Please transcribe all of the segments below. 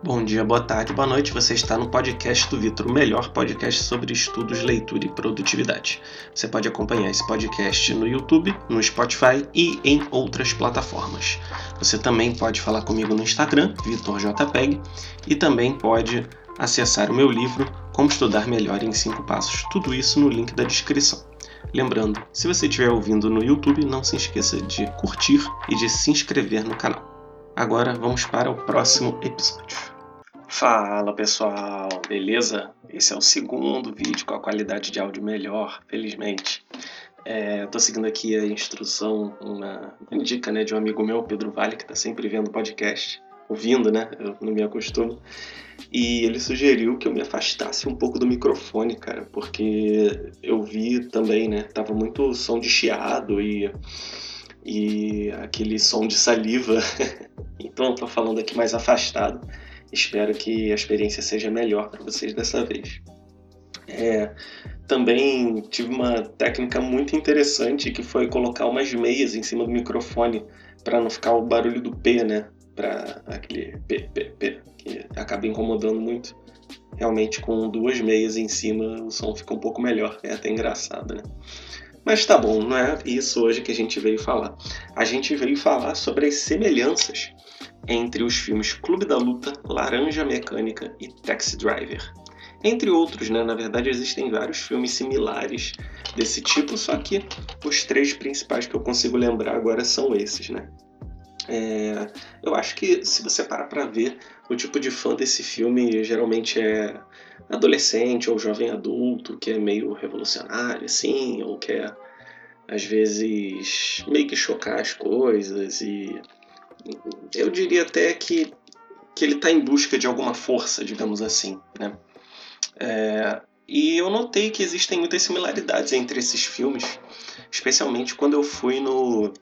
Bom dia, boa tarde, boa noite. Você está no podcast do Vitor, o melhor podcast sobre estudos, leitura e produtividade. Você pode acompanhar esse podcast no YouTube, no Spotify e em outras plataformas. Você também pode falar comigo no Instagram, VitorJPEG, e também pode acessar o meu livro Como Estudar Melhor em 5 Passos. Tudo isso no link da descrição. Lembrando, se você estiver ouvindo no YouTube, não se esqueça de curtir e de se inscrever no canal. Agora vamos para o próximo episódio. Fala pessoal, beleza? Esse é o segundo vídeo com a qualidade de áudio melhor, felizmente. Estou é, seguindo aqui a instrução, uma, uma dica né, de um amigo meu, Pedro Vale, que está sempre vendo podcast, ouvindo, né? Eu não me acostumo. E ele sugeriu que eu me afastasse um pouco do microfone, cara, porque eu vi também, né? Tava muito som de chiado e e aquele som de saliva. então, estou falando aqui mais afastado. Espero que a experiência seja melhor para vocês dessa vez. É, também tive uma técnica muito interessante que foi colocar umas meias em cima do microfone para não ficar o barulho do P, né? Para aquele P, P, P, que acaba incomodando muito. Realmente, com duas meias em cima, o som fica um pouco melhor. É até engraçado, né? Mas tá bom, não é isso hoje que a gente veio falar. A gente veio falar sobre as semelhanças entre os filmes Clube da Luta, Laranja Mecânica e Taxi Driver. Entre outros, né? Na verdade, existem vários filmes similares desse tipo, só que os três principais que eu consigo lembrar agora são esses, né? É, eu acho que se você parar para ver, o tipo de fã desse filme geralmente é adolescente ou jovem adulto, que é meio revolucionário, assim, ou quer às vezes meio que chocar as coisas e eu diria até que, que ele está em busca de alguma força, digamos assim, né? É, e eu notei que existem muitas similaridades entre esses filmes, especialmente quando eu fui no,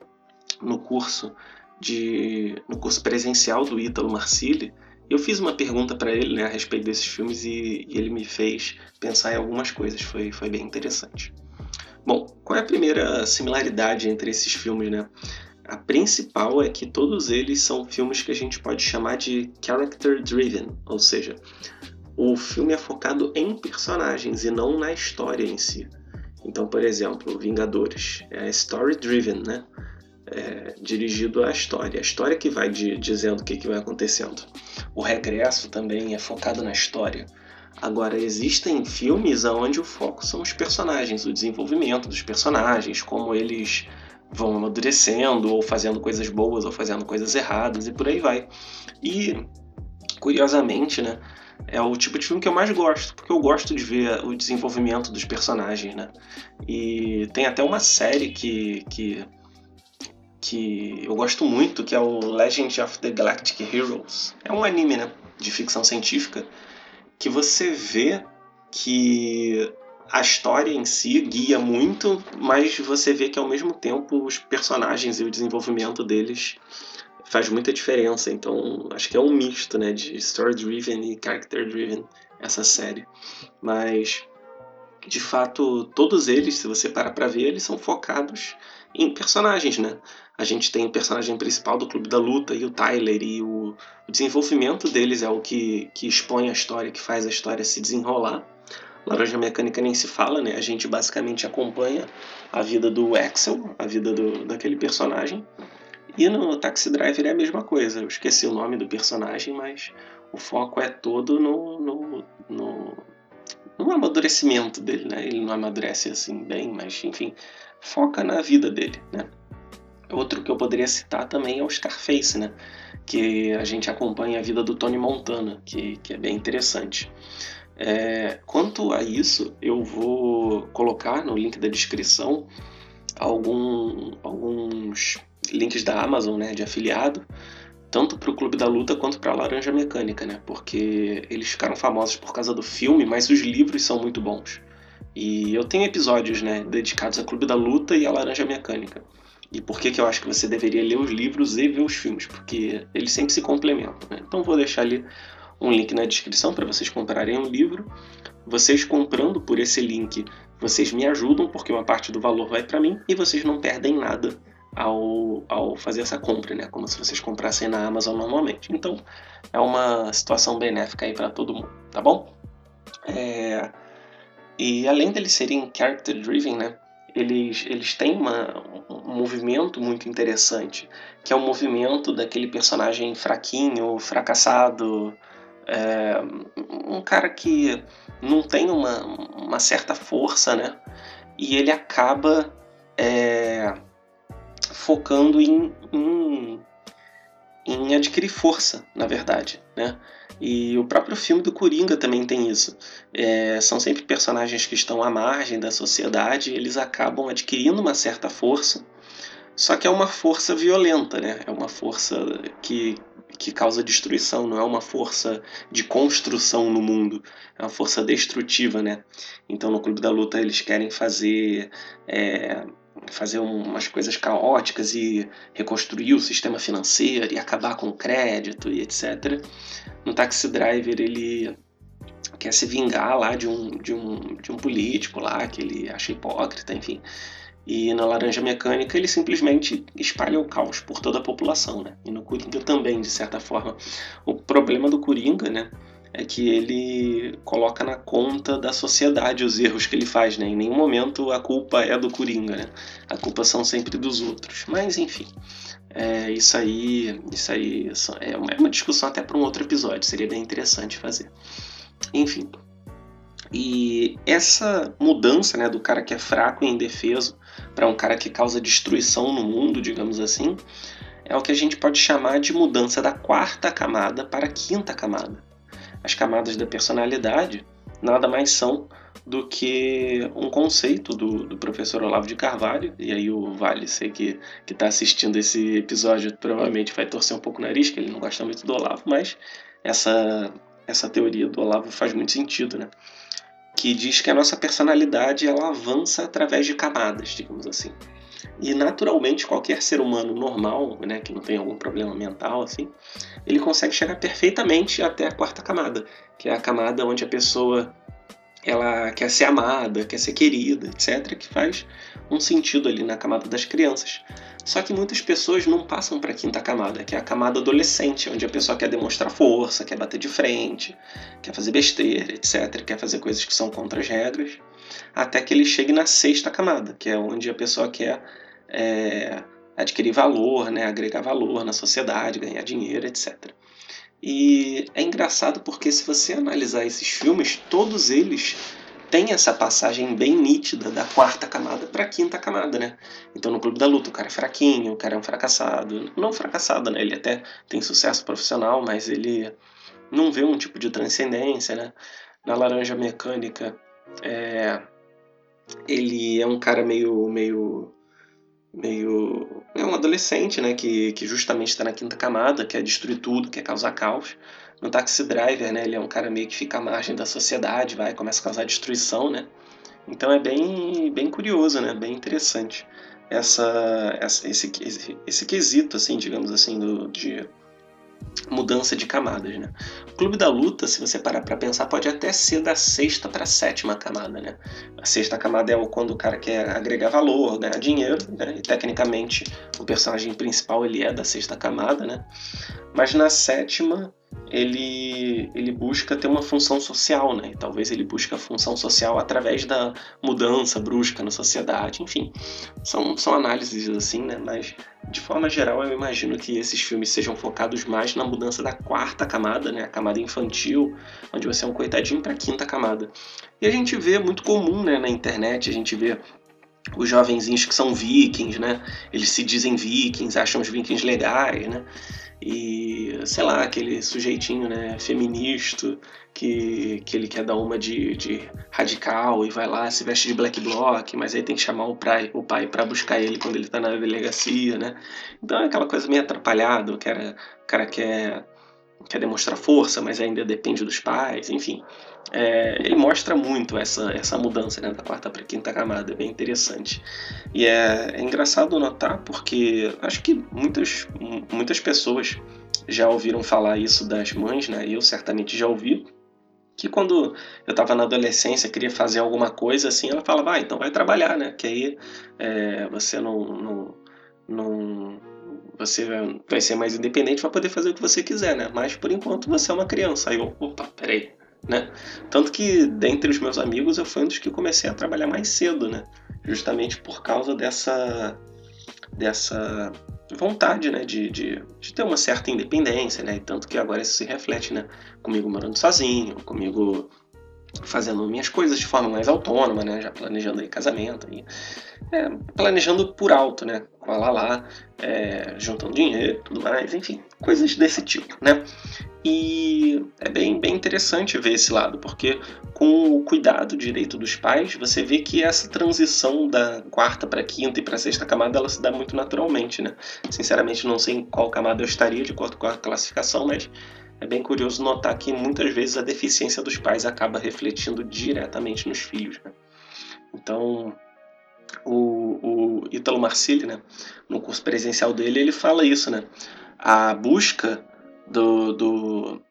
no curso de no curso presencial do Ítalo Marcilli, eu fiz uma pergunta para ele né, a respeito desses filmes e, e, ele me fez pensar em algumas coisas, foi, foi bem interessante. Bom, qual é a primeira similaridade entre esses filmes, né? A principal é que todos eles são filmes que a gente pode chamar de character driven, ou seja, o filme é focado em personagens e não na história em si. Então, por exemplo, Vingadores é story driven, né? É, dirigido à história. A história que vai de, dizendo o que, que vai acontecendo. O regresso também é focado na história. Agora, existem filmes onde o foco são os personagens, o desenvolvimento dos personagens, como eles vão amadurecendo, ou fazendo coisas boas, ou fazendo coisas erradas, e por aí vai. E, curiosamente, né, é o tipo de filme que eu mais gosto, porque eu gosto de ver o desenvolvimento dos personagens, né? E tem até uma série que, que que eu gosto muito, que é o Legend of the Galactic Heroes. É um anime, né, de ficção científica, que você vê que a história em si guia muito, mas você vê que ao mesmo tempo os personagens e o desenvolvimento deles faz muita diferença. Então, acho que é um misto, né, de story driven e character driven essa série. Mas de fato, todos eles, se você parar para ver, eles são focados em personagens, né? A gente tem o personagem principal do Clube da Luta e o Tyler, e o, o desenvolvimento deles é o que, que expõe a história, que faz a história se desenrolar. Laranja Mecânica nem se fala, né? A gente basicamente acompanha a vida do Axel, a vida do, daquele personagem. E no Taxi Driver é a mesma coisa. Eu esqueci o nome do personagem, mas o foco é todo no, no, no, no amadurecimento dele, né? Ele não amadurece assim bem, mas enfim, foca na vida dele, né? Outro que eu poderia citar também é o Scarface, né? Que a gente acompanha a vida do Tony Montana, que, que é bem interessante. É, quanto a isso, eu vou colocar no link da descrição algum, alguns links da Amazon, né, de afiliado, tanto para o Clube da Luta quanto para a Laranja Mecânica, né? Porque eles ficaram famosos por causa do filme, mas os livros são muito bons. E eu tenho episódios, né, dedicados ao Clube da Luta e à Laranja Mecânica. E por que, que eu acho que você deveria ler os livros e ver os filmes? Porque eles sempre se complementam. Né? Então vou deixar ali um link na descrição para vocês comprarem um livro. Vocês comprando por esse link, vocês me ajudam porque uma parte do valor vai para mim e vocês não perdem nada ao, ao fazer essa compra, né? Como se vocês comprassem na Amazon normalmente. Então, é uma situação benéfica aí para todo mundo, tá bom? É... E além deles serem character driven, né? Eles, eles têm uma, um movimento muito interessante, que é o movimento daquele personagem fraquinho, fracassado, é, um cara que não tem uma, uma certa força, né? E ele acaba é, focando em, em, em, adquirir força, na verdade, né? E o próprio filme do Coringa também tem isso. É, são sempre personagens que estão à margem da sociedade, eles acabam adquirindo uma certa força, só que é uma força violenta, né? É uma força que, que causa destruição, não é uma força de construção no mundo, é uma força destrutiva, né? Então no Clube da Luta eles querem fazer é, fazer umas coisas caóticas e reconstruir o sistema financeiro e acabar com o crédito e etc. No Taxi Driver ele quer se vingar lá de um, de um, de um político lá que ele acha hipócrita, enfim. E na Laranja Mecânica ele simplesmente espalha o caos por toda a população, né? E no Coringa também, de certa forma. O problema do Coringa, né? É que ele coloca na conta da sociedade os erros que ele faz, né? Em nenhum momento a culpa é do Coringa, né? A culpa são sempre dos outros. Mas enfim, é, isso aí, isso aí é uma, é uma discussão até para um outro episódio. Seria bem interessante fazer. Enfim, e essa mudança né, do cara que é fraco e indefeso para um cara que causa destruição no mundo, digamos assim, é o que a gente pode chamar de mudança da quarta camada para a quinta camada. As camadas da personalidade nada mais são do que um conceito do, do professor Olavo de Carvalho, e aí o Vale, sei que está assistindo esse episódio, provavelmente vai torcer um pouco o nariz, que ele não gosta muito do Olavo, mas essa, essa teoria do Olavo faz muito sentido, né? que diz que a nossa personalidade ela avança através de camadas, digamos assim. E naturalmente qualquer ser humano normal, né, que não tem algum problema mental assim, ele consegue chegar perfeitamente até a quarta camada, que é a camada onde a pessoa ela quer ser amada, quer ser querida, etc, que faz um sentido ali na camada das crianças. Só que muitas pessoas não passam para a quinta camada, que é a camada adolescente, onde a pessoa quer demonstrar força, quer bater de frente, quer fazer besteira, etc., quer fazer coisas que são contra as regras, até que ele chegue na sexta camada, que é onde a pessoa quer é, adquirir valor, né, agregar valor na sociedade, ganhar dinheiro, etc. E é engraçado porque se você analisar esses filmes, todos eles tem essa passagem bem nítida da quarta camada para a quinta camada, né? Então no Clube da Luta o cara é fraquinho, o cara é um fracassado. Não fracassado, né? Ele até tem sucesso profissional, mas ele não vê um tipo de transcendência, né? Na Laranja Mecânica, é... ele é um cara meio, meio, meio, é um adolescente, né? Que, que justamente está na quinta camada, quer destruir tudo, quer causar caos no Taxi Driver, né? Ele é um cara meio que fica à margem da sociedade, vai, começa a causar destruição, né? Então é bem, bem curioso, né? Bem interessante essa, essa esse, esse, esse quesito, assim, digamos assim, do, de mudança de camadas, né? O Clube da Luta, se você parar para pensar, pode até ser da sexta para a sétima camada, né? A sexta camada é quando o cara quer agregar valor, ganhar dinheiro, né? E tecnicamente o personagem principal ele é da sexta camada, né? Mas na sétima ele, ele busca ter uma função social, né? Talvez ele busque a função social através da mudança brusca na sociedade, enfim. São, são análises assim, né? Mas de forma geral eu imagino que esses filmes sejam focados mais na mudança da quarta camada, né? A camada infantil, onde você é um coitadinho para a quinta camada. E a gente vê muito comum, né? Na internet a gente vê os jovenzinhos que são vikings, né? Eles se dizem vikings, acham os vikings legais, né? E sei lá, aquele sujeitinho né, feminista que, que ele quer dar uma de, de radical e vai lá, se veste de black bloc, mas aí tem que chamar o pai, o pai para buscar ele quando ele tá na delegacia, né? Então é aquela coisa meio atrapalhada, o cara, o cara quer, quer demonstrar força, mas ainda depende dos pais, enfim. É, ele mostra muito essa, essa mudança né, da quarta para quinta camada, é bem interessante. E é, é, engraçado notar porque acho que muitas, muitas pessoas já ouviram falar isso das mães, né? Eu certamente já ouvi. Que quando eu estava na adolescência, queria fazer alguma coisa assim, ela falava, ah, então vai trabalhar, né? Que aí é, você não, não não você vai ser mais independente, vai poder fazer o que você quiser, né? Mas por enquanto você é uma criança. Aí eu, opa, peraí, né? Tanto que dentre os meus amigos eu fui um dos que comecei a trabalhar mais cedo, né? Justamente por causa dessa dessa vontade, né, de, de, de, ter uma certa independência, né, e tanto que agora isso se reflete, né, comigo morando sozinho, comigo fazendo minhas coisas de forma mais autônoma, né? Já planejando aí casamento, e, é, planejando por alto, né? Com a Lala, é, juntando dinheiro, tudo mais, enfim, coisas desse tipo, né? E é bem, bem interessante ver esse lado, porque com o cuidado direito dos pais, você vê que essa transição da quarta para quinta e para sexta camada ela se dá muito naturalmente, né? Sinceramente, não sei em qual camada eu estaria de acordo com a classificação, mas é bem curioso notar que muitas vezes a deficiência dos pais acaba refletindo diretamente nos filhos. Né? Então, o, o Ítalo Marcilli, né, no curso presencial dele, ele fala isso, né? A busca do, do,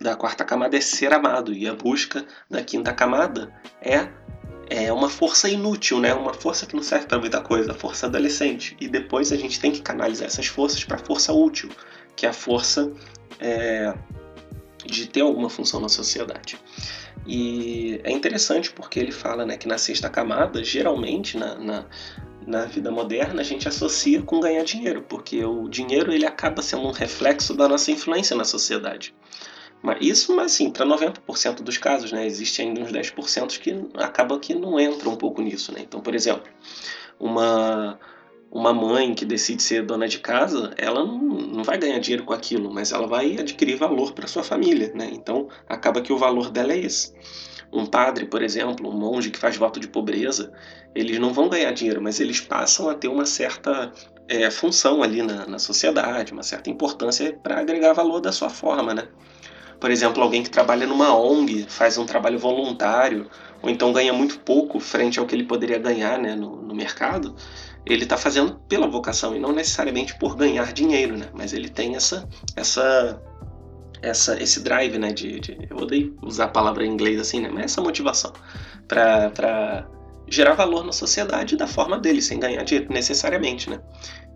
da quarta camada é ser amado e a busca da quinta camada é é uma força inútil, né? Uma força que não serve para muita coisa, a força adolescente. E depois a gente tem que canalizar essas forças para força útil, que é a força é, de ter alguma função na sociedade. E é interessante porque ele fala né, que na sexta camada, geralmente na, na, na vida moderna, a gente associa com ganhar dinheiro, porque o dinheiro ele acaba sendo um reflexo da nossa influência na sociedade. Mas isso, mas assim, para 90% dos casos, né, existe ainda uns 10% que acaba que não entram um pouco nisso, né? Então, por exemplo, uma uma mãe que decide ser dona de casa, ela não, não vai ganhar dinheiro com aquilo, mas ela vai adquirir valor para sua família, né? Então acaba que o valor dela é esse. Um padre, por exemplo, um monge que faz voto de pobreza, eles não vão ganhar dinheiro, mas eles passam a ter uma certa é, função ali na, na sociedade, uma certa importância para agregar valor da sua forma, né? Por exemplo, alguém que trabalha numa ONG, faz um trabalho voluntário, ou então ganha muito pouco frente ao que ele poderia ganhar né, no, no mercado, ele está fazendo pela vocação e não necessariamente por ganhar dinheiro, né? Mas ele tem essa, essa, essa, esse drive, né? De, de eu odeio usar a palavra em inglês assim, né? Mas essa motivação para gerar valor na sociedade da forma dele, sem ganhar dinheiro necessariamente, né?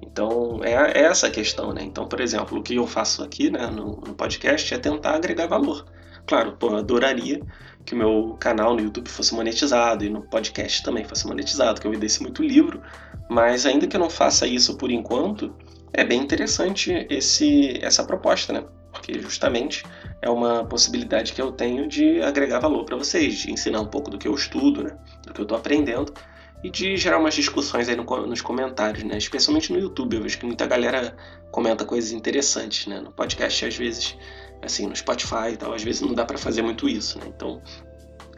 Então é, é, essa a questão, né? Então, por exemplo, o que eu faço aqui, né, no, no podcast é tentar agregar valor. Claro, pô, adoraria que o meu canal no YouTube fosse monetizado e no podcast também fosse monetizado, que eu vendesse muito livro, mas ainda que eu não faça isso por enquanto, é bem interessante esse, essa proposta, né? Porque justamente é uma possibilidade que eu tenho de agregar valor para vocês, de ensinar um pouco do que eu estudo, né? do que eu estou aprendendo e de gerar umas discussões aí no, nos comentários, né? Especialmente no YouTube, eu vejo que muita galera comenta coisas interessantes, né? No podcast às vezes, assim, no Spotify e tal, às vezes não dá para fazer muito isso, né? Então,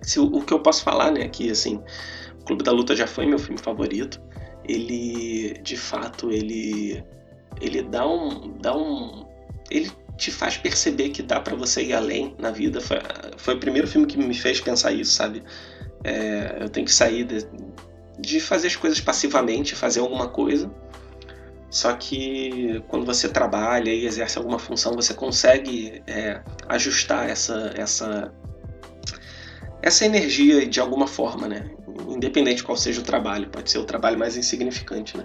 se, o, que eu posso falar, né, aqui, assim, o Clube da Luta já foi meu filme favorito. Ele de fato ele ele dá um dá um ele te faz perceber que dá para você ir além na vida. Foi, foi o primeiro filme que me fez pensar isso sabe? É, eu tenho que sair de, de fazer as coisas passivamente fazer alguma coisa só que quando você trabalha e exerce alguma função você consegue é, ajustar essa essa essa energia de alguma forma, né? Independente qual seja o trabalho, pode ser o trabalho mais insignificante, né?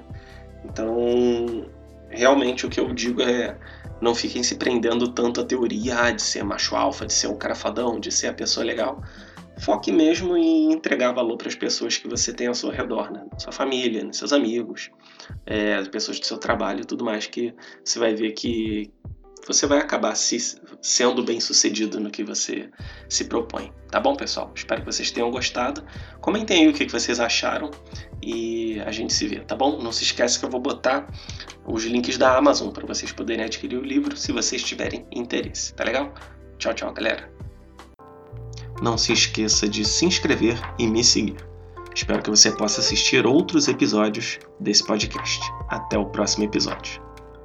Então, realmente o que eu digo é não fiquem se prendendo tanto à teoria ah, de ser macho alfa, de ser o cara fadão, de ser a pessoa legal. Foque mesmo em entregar valor para as pessoas que você tem ao seu redor, né? Sua família, seus amigos, é, as pessoas do seu trabalho e tudo mais, que você vai ver que, você vai acabar se, sendo bem sucedido no que você se propõe. Tá bom, pessoal? Espero que vocês tenham gostado. Comentem aí o que vocês acharam e a gente se vê, tá bom? Não se esqueça que eu vou botar os links da Amazon para vocês poderem adquirir o livro se vocês tiverem interesse, tá legal? Tchau, tchau, galera. Não se esqueça de se inscrever e me seguir. Espero que você possa assistir outros episódios desse podcast. Até o próximo episódio.